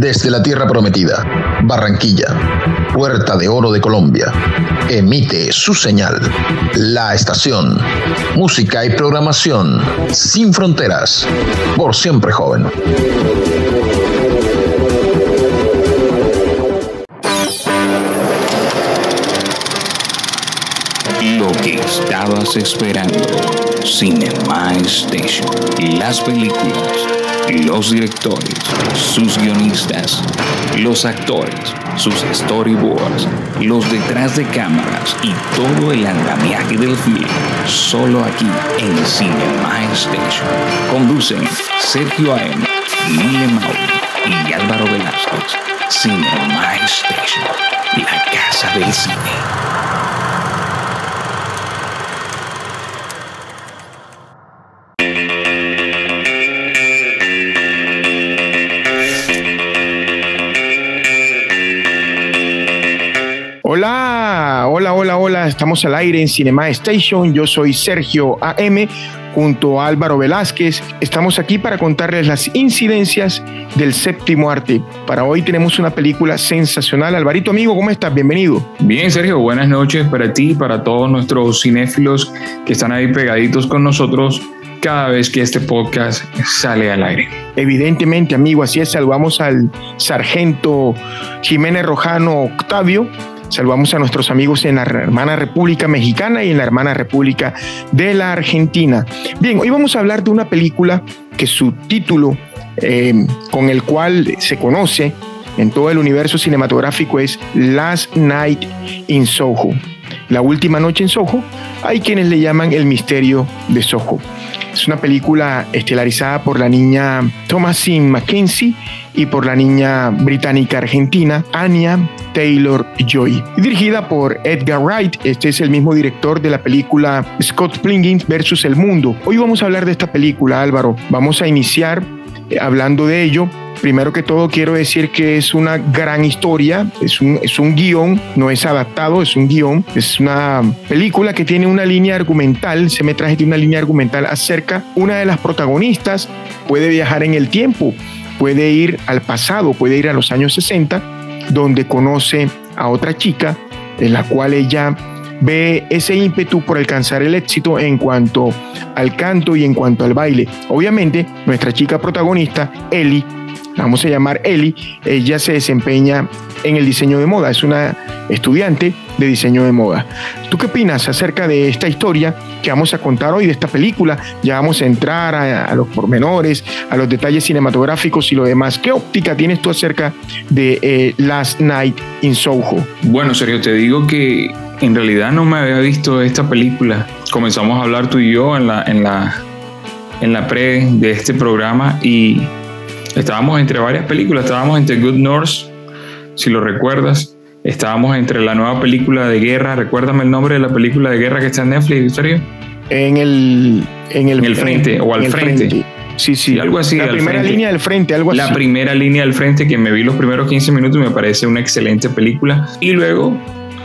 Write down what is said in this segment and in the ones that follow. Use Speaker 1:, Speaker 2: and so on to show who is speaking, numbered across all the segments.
Speaker 1: Desde la Tierra Prometida, Barranquilla, Puerta de Oro de Colombia, emite su señal. La estación, música y programación sin fronteras, por siempre joven.
Speaker 2: Lo que estabas esperando. Cinema Station. Las películas, los directores, sus guionistas, los actores, sus storyboards, los detrás de cámaras y todo el andamiaje del film. Solo aquí en Cinema Station. Conducen Sergio A.M., Mille Mauri y Álvaro Velázquez. Cinema Station. La casa del cine.
Speaker 3: Hola, hola. Estamos al aire en Cinema Station. Yo soy Sergio AM junto a Álvaro Velázquez. Estamos aquí para contarles las incidencias del séptimo arte. Para hoy tenemos una película sensacional. Alvarito, amigo, ¿cómo estás? Bienvenido.
Speaker 4: Bien, Sergio, buenas noches para ti y para todos nuestros cinéfilos que están ahí pegaditos con nosotros cada vez que este podcast sale al aire.
Speaker 3: Evidentemente, amigo, así es. Saludamos al sargento Jiménez Rojano Octavio Saludamos a nuestros amigos en la hermana República Mexicana y en la hermana República de la Argentina. Bien, hoy vamos a hablar de una película que su título eh, con el cual se conoce en todo el universo cinematográfico es Last Night in Soho. La última noche en Soho, hay quienes le llaman El misterio de Soho. Es una película estelarizada por la niña Thomasine Mackenzie y por la niña británica argentina Anya Taylor Joy. Dirigida por Edgar Wright, este es el mismo director de la película Scott Pilgrim versus el mundo. Hoy vamos a hablar de esta película, Álvaro. Vamos a iniciar eh, hablando de ello. Primero que todo quiero decir que es una gran historia, es un, es un guion, no es adaptado, es un guion, es una película que tiene una línea argumental, se me traje de una línea argumental acerca, una de las protagonistas puede viajar en el tiempo, puede ir al pasado, puede ir a los años 60, donde conoce a otra chica, en la cual ella ve ese ímpetu por alcanzar el éxito en cuanto al canto y en cuanto al baile. Obviamente, nuestra chica protagonista, Ellie, la vamos a llamar Ellie, ella se desempeña en el diseño de moda, es una estudiante de diseño de moda. ¿Tú qué opinas acerca de esta historia que vamos a contar hoy, de esta película? Ya vamos a entrar a, los pormenores, a los detalles cinematográficos y lo demás. ¿Qué óptica tienes tú acerca de eh, Last Night in Soho?
Speaker 4: Bueno, Sergio, te digo que en realidad no me había visto esta película. Comenzamos a hablar tú y yo en la, en la, en la pre de este programa y estábamos entre varias películas. Estábamos entre Good North, si lo recuerdas, Estábamos entre la nueva película de guerra. Recuérdame el nombre de la película de guerra que está en Netflix, Sergio.
Speaker 3: En el,
Speaker 4: en el, frente o al frente.
Speaker 3: Sí, sí.
Speaker 4: algo así.
Speaker 3: La primera línea del frente, algo
Speaker 4: la
Speaker 3: así.
Speaker 4: La primera línea del frente que me vi los primeros 15 minutos y me parece una excelente película. Y luego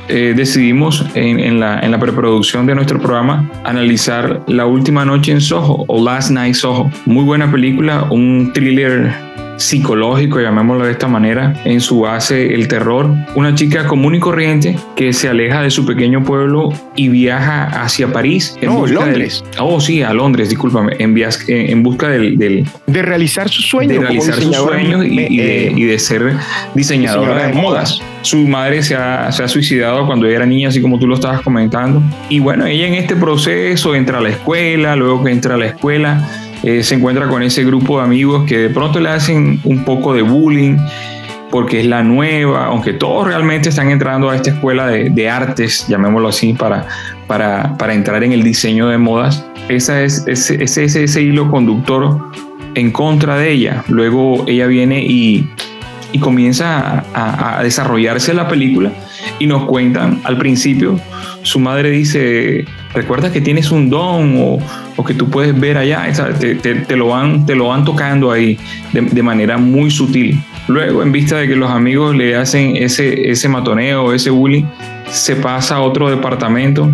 Speaker 4: eh, decidimos en, en, la, en la preproducción de nuestro programa analizar La Última Noche en Soho o Last Night Soho. Muy buena película, un thriller psicológico, llamémoslo de esta manera, en su base el terror. Una chica común y corriente que se aleja de su pequeño pueblo y viaja hacia París.
Speaker 3: En no, Londres.
Speaker 4: oh, sí, a Londres, discúlpame, en, en busca del,
Speaker 3: De realizar su sueño.
Speaker 4: De realizar sus sueños y, de, y, de, ser diseñadora, de, modas. Su madre se ha, se ha suicidado cuando era niña, así como tú lo estabas comentando. Y bueno, ella en este proceso entra a la escuela, luego que entra a la escuela, eh, se encuentra con ese grupo de amigos que de pronto le hacen un poco de bullying porque es la nueva, aunque todos realmente están entrando a esta escuela de, artes, llamémoslo así, para, para, para, entrar en el diseño de modas, esa es, ese, ese, ese hilo conductor en contra de ella. Luego ella viene y, y comienza a, a, desarrollarse la película y nos cuentan al principio, su madre dice, recuerda que tienes un don o, o que tú puedes ver allá, te, te, te, lo, van, te lo van tocando ahí de, de, manera muy sutil. Luego, en vista de que los amigos le hacen ese, ese matoneo, ese bullying, se pasa a otro departamento,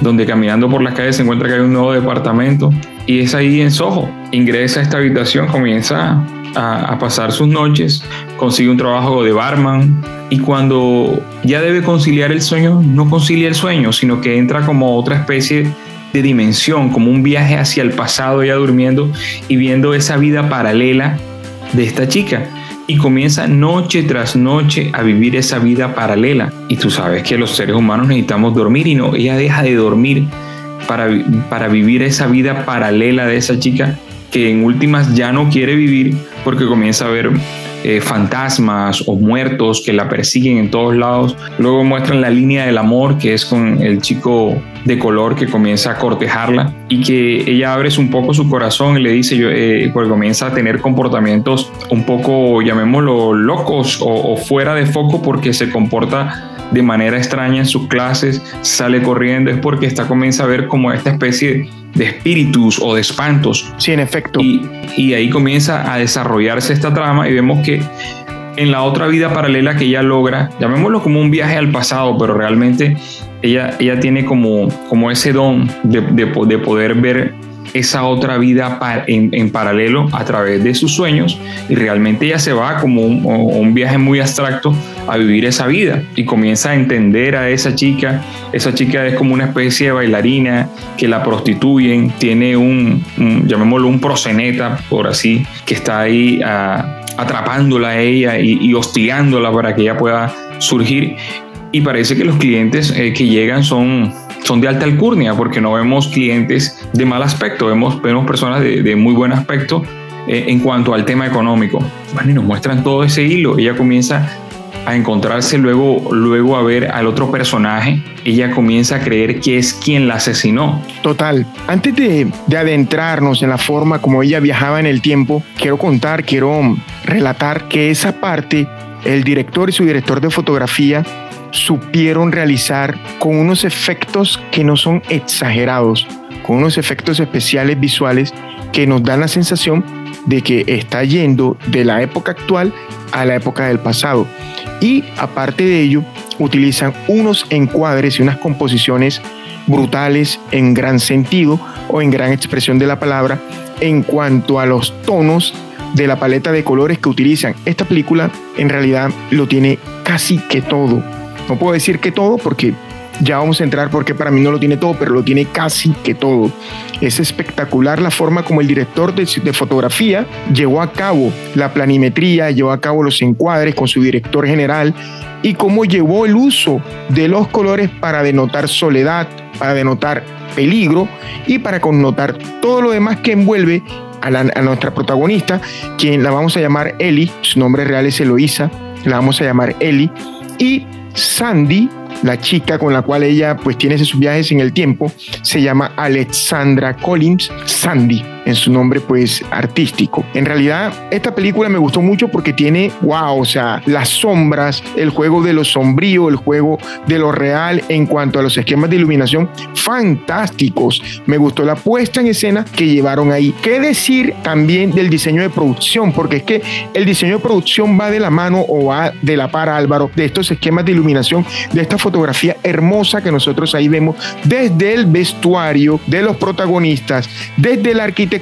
Speaker 4: donde caminando por las calles se encuentra que hay un nuevo departamento, y es ahí en Soho. Ingresa a esta habitación, comienza a, pasar sus noches, consigue un trabajo de barman y cuando ya debe conciliar el sueño, no concilia el sueño, sino que entra como otra especie de dimensión, como un viaje hacia el pasado ya durmiendo y viendo esa vida paralela de esta chica y comienza noche tras noche a vivir esa vida paralela. Y tú sabes que los seres humanos necesitamos dormir y no, ella deja de dormir para, para vivir esa vida paralela de esa chica que en últimas ya no quiere vivir porque comienza a ver eh, fantasmas o muertos que la persiguen en todos lados. Luego muestran la línea del amor, que es con el chico de color que comienza a cortejarla y que ella abre un poco su corazón y le dice, yo, eh, porque comienza a tener comportamientos un poco, llamémoslo, locos o, fuera de foco porque se comporta de manera extraña en sus clases, sale corriendo, es porque está comienza a ver como esta especie espíritus o de espantos.
Speaker 3: Sí, en efecto.
Speaker 4: Y, y ahí comienza a desarrollarse esta trama y vemos que en la otra vida paralela que ella logra, llamémoslo como un viaje al pasado, pero realmente ella, ella tiene como, como ese don de, de, de poder ver esa otra vida en, paralelo a través de sus sueños y realmente ella se va como un, viaje muy abstracto a vivir esa vida y comienza a entender a esa chica. Esa chica es como una especie de bailarina que la prostituyen, tiene un, llamémoslo un proseneta, por así, que está ahí ah, atrapándola a ella y, hostigándola para que ella pueda surgir. Y parece que los clientes eh, que llegan son son de alta alcurnia porque no vemos clientes de mal aspecto, vemos, vemos personas de, muy buen aspecto eh, en cuanto al tema económico. Bueno, y nos muestran todo ese hilo. Ella comienza a encontrarse luego, luego a ver al otro personaje, ella comienza a creer que es quien la asesinó.
Speaker 3: Total. Antes de, de, adentrarnos en la forma como ella viajaba en el tiempo, quiero contar, quiero relatar que esa parte, el director y su director de fotografía supieron realizar con unos efectos que no son exagerados, con unos efectos especiales visuales que nos dan la sensación de que está yendo de la época actual a la época del pasado. Y aparte de ello, utilizan unos encuadres y unas composiciones brutales en gran sentido o en gran expresión de la palabra en cuanto a los tonos de la paleta de colores que utilizan. Esta película en realidad lo tiene casi que todo no puedo decir que todo porque ya vamos a entrar porque para mí no lo tiene todo, pero lo tiene casi que todo. Es espectacular la forma como el director de, fotografía llevó a cabo la planimetría, llevó a cabo los encuadres con su director general y cómo llevó el uso de los colores para denotar soledad, para denotar peligro y para connotar todo lo demás que envuelve a, nuestra protagonista, quien la vamos a llamar Ellie, su nombre real es Eloísa, la vamos a llamar Ellie, y Sandy, la chica con la cual ella pues tiene sus viajes en el tiempo, se llama Alexandra Collins Sandy en su nombre pues artístico. En realidad esta película me gustó mucho porque tiene, wow, o sea, las sombras, el juego de lo sombrío, el juego de lo real en cuanto a los esquemas de iluminación fantásticos. Me gustó la puesta en escena que llevaron ahí. ¿Qué decir también del diseño de producción? Porque es que el diseño de producción va de la mano o va de la par, Álvaro, de estos esquemas de iluminación, de esta fotografía hermosa que nosotros ahí vemos desde el vestuario de los protagonistas, desde la arquitectura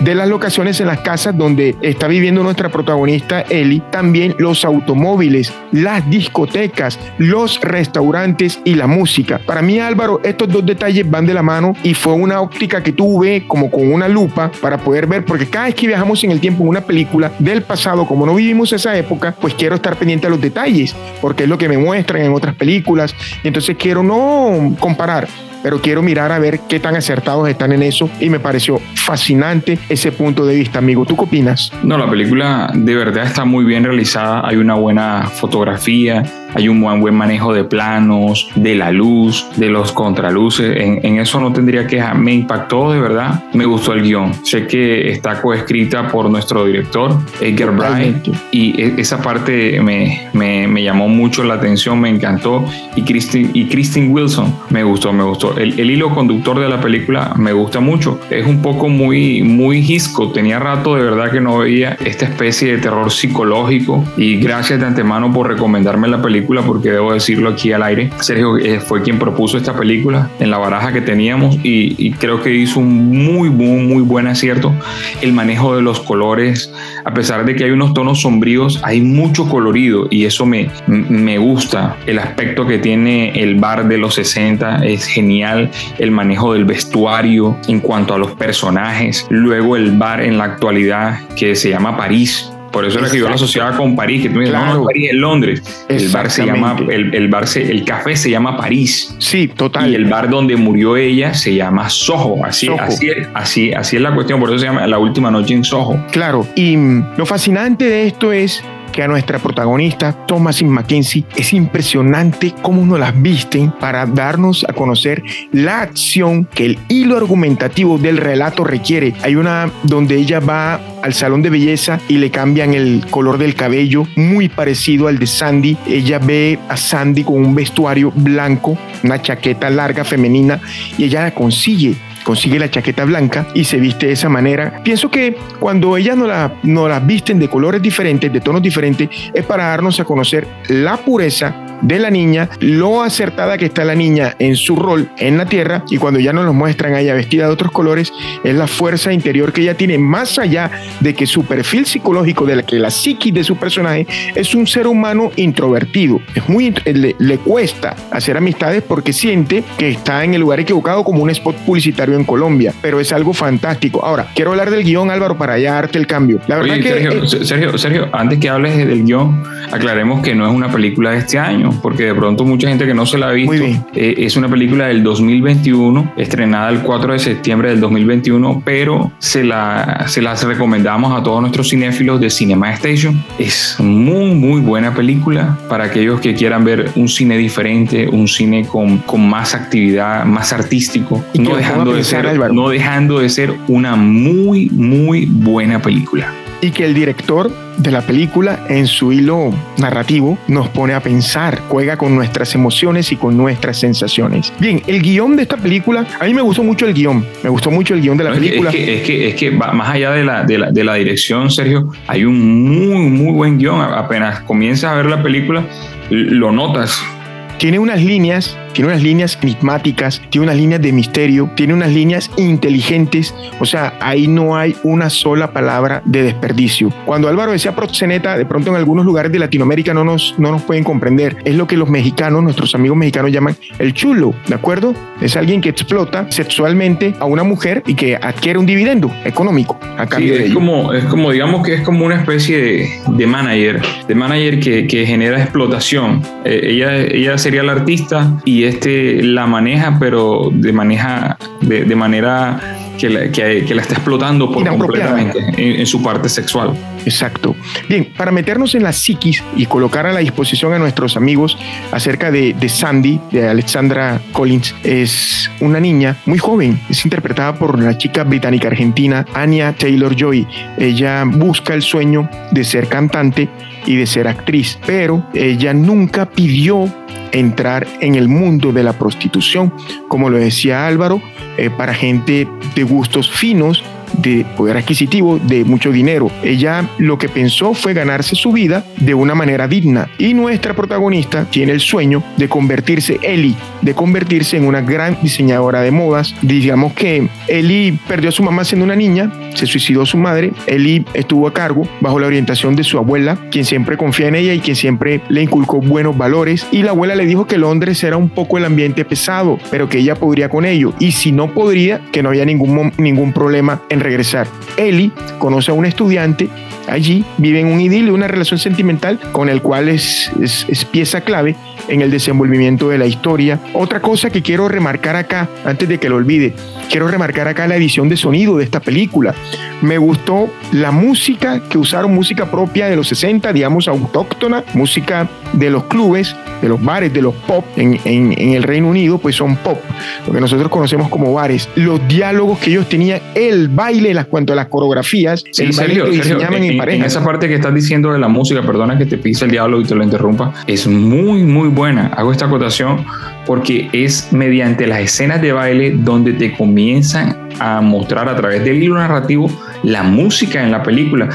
Speaker 3: de las locaciones en las casas donde está viviendo nuestra protagonista Ellie, también los automóviles, las discotecas, los restaurantes y la música. Para mí, Álvaro, estos dos detalles van de la mano y fue una óptica que tuve como con una lupa para poder ver, porque cada vez que viajamos en el tiempo en una película del pasado, como no vivimos esa época, pues quiero estar pendiente a los detalles, porque es lo que me muestran en otras películas, y entonces quiero no comparar, pero quiero mirar a ver qué tan acertados están en eso y me pareció fascinante ese punto de vista, amigo. ¿Tú qué opinas?
Speaker 4: No, la película de verdad está muy bien realizada, hay una buena fotografía, hay un buen, buen manejo de planos, de la luz, de los contraluces. En, eso no tendría que Me impactó de verdad. Me gustó el guion. Sé que está coescrita por nuestro director, Edgar Bryant, y e, esa parte me, me, me, llamó mucho la atención, me encantó. Y Kristen, y Kristen Wilson me gustó, me gustó. El, el, hilo conductor de la película me gusta mucho. Es un poco muy, muy hisco. Tenía rato de verdad que no veía esta especie de terror psicológico. Y gracias de antemano por recomendarme la película porque debo decirlo aquí al aire. Sergio eh, fue quien propuso esta película en la baraja que teníamos y, creo que hizo un muy, muy, muy buen acierto. El manejo de los colores, a pesar de que hay unos tonos sombríos, hay mucho colorido y eso me, me gusta. El aspecto que tiene el bar de los 60 es genial. El manejo del vestuario en cuanto a los personajes. Luego el bar en la actualidad que se llama París por eso era que yo lo asociaba con París, que tú me dices, no, no, París es Londres. El bar se llama, el, el, bar se, el café se llama París.
Speaker 3: Sí, total.
Speaker 4: Y el bar donde murió ella se llama Soho. Así, Así, así, así es la cuestión, por eso se llama La Última Noche en Soho.
Speaker 3: Claro, y lo fascinante de esto es que a nuestra protagonista, Thomasin McKenzie, es impresionante cómo nos las visten para darnos a conocer la acción que el hilo argumentativo del relato requiere. Hay una donde ella va al salón de belleza y le cambian el color del cabello, muy parecido al de Sandy. Ella ve a Sandy con un vestuario blanco, una chaqueta larga femenina, y ella la consigue consigue la chaqueta blanca y se viste de esa manera. Pienso que cuando ellas no la, no la visten de colores diferentes, de tonos diferentes, es para darnos a conocer la pureza de la niña, lo acertada que está la niña en su rol en la tierra y cuando ya nos lo muestran a ella vestida de otros colores, es la fuerza interior que ella tiene más allá de que su perfil psicológico, de la que la psiquis de su personaje es un ser humano introvertido. Es muy, le, le cuesta hacer amistades porque siente que está en el lugar equivocado como un spot publicitario en Colombia, pero es algo fantástico. Ahora, quiero hablar del guion, Álvaro, para ya darte el cambio. La verdad que,
Speaker 4: Sergio, Sergio, Sergio, antes que hables del guion, aclaremos que no es una película de este año porque de pronto mucha gente que no se la ha visto, eh, es una película del 2021, estrenada el 4 de septiembre del 2021, pero se, la, se las recomendamos a todos nuestros cinéfilos de Cinema Station. Es muy, muy buena película para aquellos que quieran ver un cine diferente, un cine con, con más actividad, más artístico, no dejando, de ser, no dejando de ser una muy, muy buena película
Speaker 3: y que el director de la película en su hilo narrativo nos pone a pensar, juega con nuestras emociones y con nuestras sensaciones. Bien, el guion de esta película, a mí me gustó mucho el guion, me gustó mucho el guion de la película.
Speaker 4: Es que, es que, es que, más allá de la, de la, de la dirección, Sergio, hay un muy, muy buen guion. Apenas comienzas a ver la película, lo notas
Speaker 3: tiene unas líneas, tiene unas líneas enigmáticas, tiene unas líneas de misterio, tiene unas líneas inteligentes, o sea, ahí no hay una sola palabra de desperdicio. Cuando Álvaro decía proxeneta, de pronto en algunos lugares de Latinoamérica no nos, no nos pueden comprender. Es lo que los mexicanos, nuestros amigos mexicanos llaman el chulo, ¿de acuerdo? Es alguien que explota sexualmente a una mujer y que adquiere un dividendo económico a cambio
Speaker 4: es Como, es como, digamos que es como una especie de, de manager, de manager que, que genera explotación. Eh, ella, ella se sería el artista y este la maneja, pero de, maneja, de, manera que la, que, la, está explotando por completamente en, su parte sexual.
Speaker 3: Exacto. Bien, para meternos en la psiquis y colocar a la disposición a nuestros amigos acerca de, de Sandy, de Alexandra Collins, es una niña muy joven, es interpretada por la chica británica argentina Anya Taylor Joy. Ella busca el sueño de ser cantante y de ser actriz, pero ella nunca pidió entrar en el mundo de la prostitución, como lo decía Álvaro, eh, para gente de gustos finos de poder adquisitivo, de mucho dinero. Ella lo que pensó fue ganarse su vida de una manera digna. Y nuestra protagonista tiene el sueño de convertirse, Ellie, de convertirse en una gran diseñadora de modas. Digamos que Ellie perdió a su mamá siendo una niña, se suicidó su madre. Ellie estuvo a cargo bajo la orientación de su abuela, quien siempre confía en ella y quien siempre le inculcó buenos valores. Y la abuela le dijo que Londres era un poco el ambiente pesado, pero que ella podría con ello. Y si no podría, que no había ningún, ningún problema en regresar. Eli conoce a un estudiante allí, vive en un idilio, una relación sentimental con el cual es, pieza clave en el desenvolvimiento de la historia. Otra cosa que quiero remarcar acá, antes de que lo olvide, quiero remarcar acá la edición de sonido de esta película. Me gustó la música que usaron, música propia de los 60, digamos autóctona, música de los clubes, de los bares, de los pop en, en, el Reino Unido, pues son pop, lo que nosotros conocemos como bares. Los diálogos que ellos tenían, el baile, las cuanto a las coreografías, el baile que diseñaban
Speaker 4: en, pareja. En esa parte que estás diciendo de la música, perdona que te pise el diablo y te lo interrumpa, es muy, muy buena. Hago esta acotación porque es mediante las escenas de baile donde te comienzan a mostrar a través del hilo narrativo la música en la película.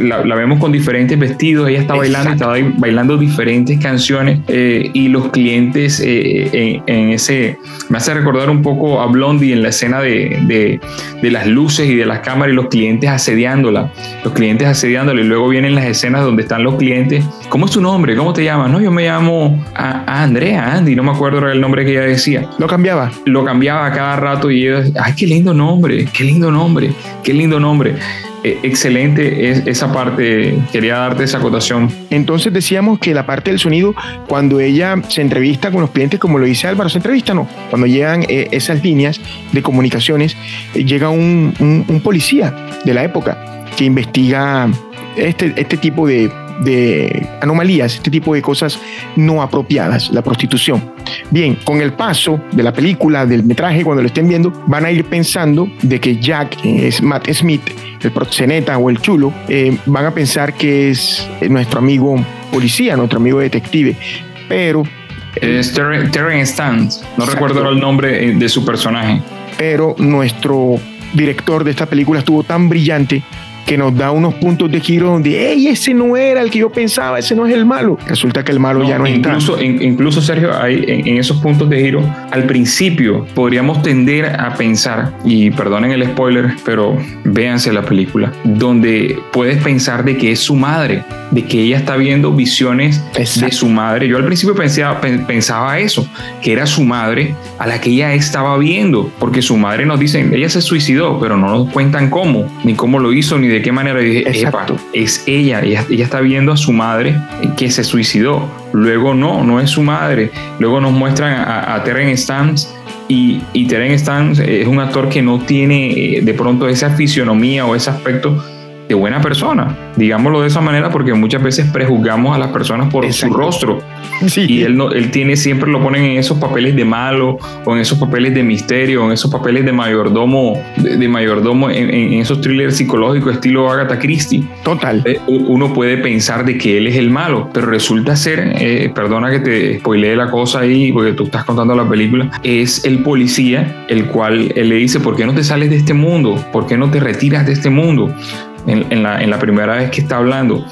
Speaker 4: La, vemos con diferentes vestidos, ella está bailando, está bailando diferentes canciones eh, y los clientes eh, en, ese... Me hace recordar un poco a Blondie en la escena de, de, las luces y de las cámaras y los clientes asediándola, los clientes asediándola y luego vienen las escenas donde están los clientes. ¿Cómo es tu nombre? ¿Cómo te llamas? No, yo me llamo a, Andrea, Andy, no me acuerdo el nombre que ella decía.
Speaker 3: Lo cambiaba.
Speaker 4: Lo cambiaba cada rato y ella, ay, qué lindo nombre, qué lindo nombre, qué lindo nombre. Eh, excelente es esa parte, quería darte esa acotación.
Speaker 3: Entonces decíamos que la parte del sonido, cuando ella se entrevista con los clientes, como lo dice Álvaro, se entrevista no, cuando llegan eh, esas líneas de comunicaciones, eh, llega un, un, policía de la época que investiga este, este tipo de, de anomalías, este tipo de cosas no apropiadas, la prostitución. Bien, con el paso de la película, del metraje, cuando lo estén viendo, van a ir pensando de que Jack es Matt Smith, el proxeneta o el chulo, eh, van a pensar que es nuestro amigo policía, nuestro amigo detective, pero...
Speaker 4: Es Terry Stans, no recuerdo el nombre eh, de su personaje.
Speaker 3: Pero nuestro director de esta película estuvo tan brillante que nos da unos puntos de giro donde, hey, ese no era el que yo pensaba, ese no es el malo. Resulta que el malo ya no
Speaker 4: incluso,
Speaker 3: está.
Speaker 4: incluso, Sergio, hay, en, esos puntos de giro, al principio podríamos tender a pensar, y perdonen el spoiler, pero véanse la película, donde puedes pensar de que es su madre, de que ella está viendo visiones de su madre. Yo al principio pensaba, pensaba eso, que era su madre a la que ella estaba viendo, porque su madre nos dice, ella se suicidó, pero no nos cuentan cómo, ni cómo lo hizo, ni de qué manera. dije, es ella, ella, está viendo a su madre que se suicidó. Luego no, no es su madre. Luego nos muestran a, a Terence Stamps y, y Terence Stamps es un actor que no tiene eh, de pronto esa fisionomía o ese aspecto de buena persona, digámoslo de esa manera, porque muchas veces prejuzgamos a las personas por su rostro. Y él, no, él tiene, siempre lo ponen en esos papeles de malo, o en esos papeles de misterio, o en esos papeles de mayordomo, de, mayordomo en, esos thrillers psicológicos estilo Agatha Christie.
Speaker 3: Total.
Speaker 4: Eh, uno puede pensar de que él es el malo, pero resulta ser, eh, perdona que te spoilee la cosa ahí, porque tú estás contando la película, es el policía, el cual él le dice, ¿por qué no te sales de este mundo? ¿Por qué no te retiras de este mundo? En, la, primera vez que está hablando.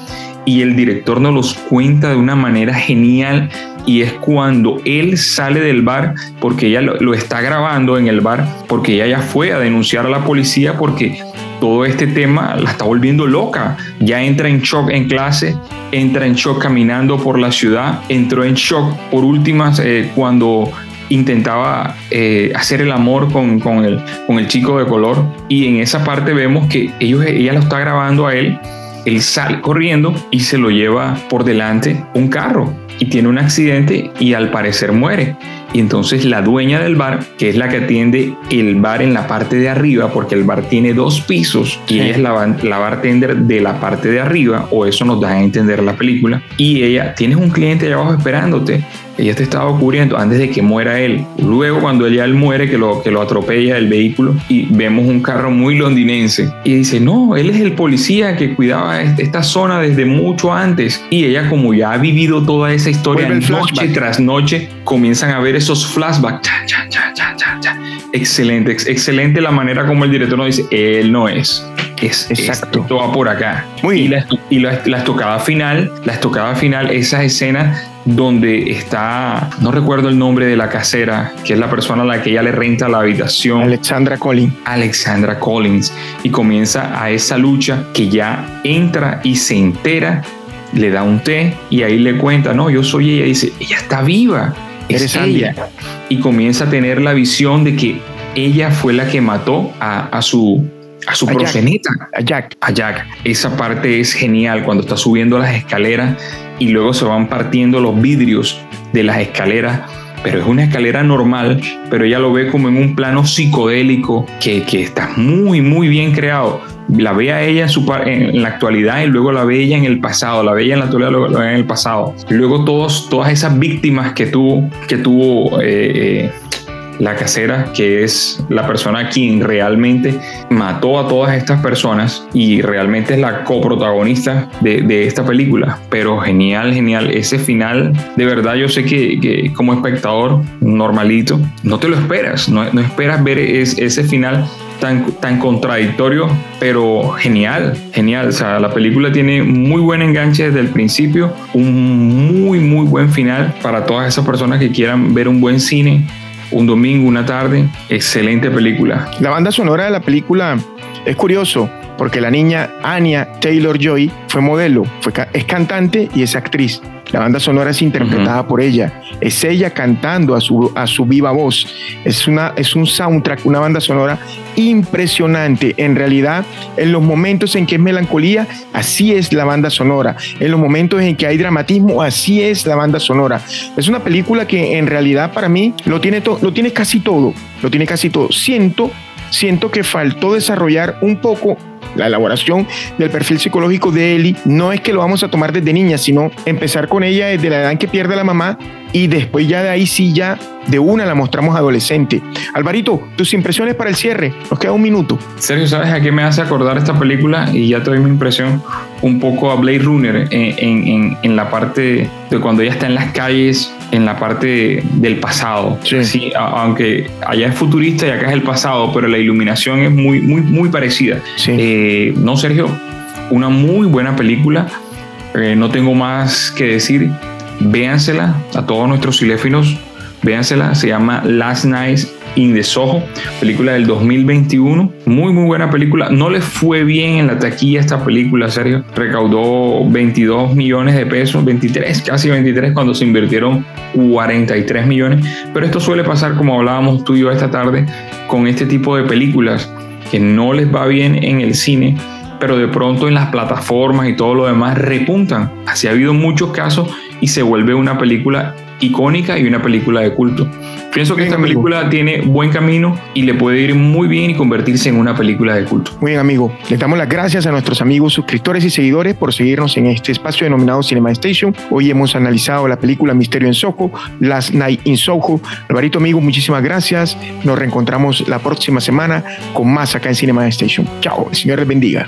Speaker 4: Y el director nos los cuenta de una manera genial y es cuando él sale del bar porque ella lo, está grabando en el bar porque ella ya fue a denunciar a la policía porque todo este tema la está volviendo loca. Ya entra en shock en clase, entra en shock caminando por la ciudad, entró en shock por últimas eh, cuando intentaba eh, hacer el amor con, con, el, con el chico de color y en esa parte vemos que ellos, ella lo está grabando a él, él sale corriendo y se lo lleva por delante un carro y tiene un accidente y al parecer muere. Y entonces la dueña del bar, que es la que atiende el bar en la parte de arriba, porque el bar tiene dos pisos y ella es la, la bartender de la parte de arriba, o eso nos da a entender la película, y ella, tienes un cliente allá abajo esperándote, ella te estaba cubriendo antes de que muera él. Luego cuando ella él muere, que lo, que lo atropella el vehículo y vemos un carro muy londinense. Y dice, no, él es el policía que cuidaba esta zona desde mucho antes. Y ella como ya ha vivido toda esa historia noche tras noche, comienzan a ver esos flashbacks. excelente, excelente la manera como el director nos dice, él no es. Es, Exacto. esto va por acá. Muy y la, y la, la, estocada final, la estocada final, esa escena donde está, no recuerdo el nombre de la casera, que es la persona a la que ella le renta la habitación.
Speaker 3: Alexandra Collins.
Speaker 4: Alexandra Collins. Y comienza a esa lucha que ya entra y se entera, le da un té y ahí le cuenta, no, yo soy ella. Dice, ella está viva. Es ella. Y comienza a tener la visión de que ella fue la que mató a, su a su progenita,
Speaker 3: a Jack.
Speaker 4: A Jack. Esa parte es genial cuando está subiendo las escaleras y luego se van partiendo los vidrios de las escaleras. Pero es una escalera normal, pero ella lo ve como en un plano psicodélico que, que está muy, muy bien creado. La ve a ella en, su, en la actualidad y luego la ve ella en el pasado, la ve ella en la actualidad, luego la ve en el pasado. Luego todos, todas esas víctimas que tuvo, que tuvo eh, eh la casera, que es la persona quien realmente mató a todas estas personas y realmente es la coprotagonista de, de esta película. Pero genial, genial. Ese final, de verdad, yo sé que, como espectador normalito, no te lo esperas, no, no esperas ver ese final tan, tan contradictorio, pero genial, genial. O sea, la película tiene muy buen enganche desde el principio, un muy, muy buen final para todas esas personas que quieran ver un buen cine un domingo, una tarde. Excelente película.
Speaker 3: La banda sonora de la película es curioso porque la niña Anya Taylor Joy fue modelo, fue, es cantante y es actriz. La banda sonora es interpretada por ella. Es ella cantando a su, a su viva voz. Es, una, es un soundtrack, una banda sonora impresionante. En realidad, en los momentos en que es melancolía, así es la banda sonora. En los momentos en que hay dramatismo, así es la banda sonora. Es una película que en realidad para mí lo tiene, lo tiene casi todo. Lo tiene casi todo. Siento, siento que faltó desarrollar un poco la elaboración del perfil psicológico de Eli no es que lo vamos a tomar desde niña, sino empezar con ella desde la edad en que pierde la mamá y después ya de ahí sí ya de una la mostramos adolescente. Alvarito, tus impresiones para el cierre. Nos queda un minuto.
Speaker 4: Sergio, ¿sabes a qué me hace acordar esta película? Y ya te doy mi impresión un poco a Blade Runner en, en, la parte de cuando ella está en las calles, en la parte del pasado. Sí. aunque allá es futurista y acá es el pasado, pero la iluminación es muy, muy, muy parecida. Eh, no, Sergio, una muy buena película. Eh, no tengo más que decir véansela a todos nuestros ciléfilos, véansela, se llama Last Nights in the Soho, película del 2021, muy muy buena película, no le fue bien en la taquilla esta película, serio, recaudó 22 millones de pesos, 23, casi 23 cuando se invirtieron 43 millones, pero esto suele pasar como hablábamos tú y yo esta tarde con este tipo de películas que no les va bien en el cine pero de pronto en las plataformas y todo lo demás repuntan. Así ha habido muchos casos y se vuelve una película icónica y una película de culto. Pienso que esta película tiene buen camino y le puede ir muy bien y convertirse en una película de culto.
Speaker 3: Muy bien, amigo. Le damos las gracias a nuestros amigos suscriptores y seguidores por seguirnos en este espacio denominado Cinema Station. Hoy hemos analizado la película Misterio en Soho, Last Night in Soho. Alvarito, amigo, muchísimas gracias. Nos reencontramos la próxima semana con más acá en Cinema Station. Chao, el Señor les bendiga.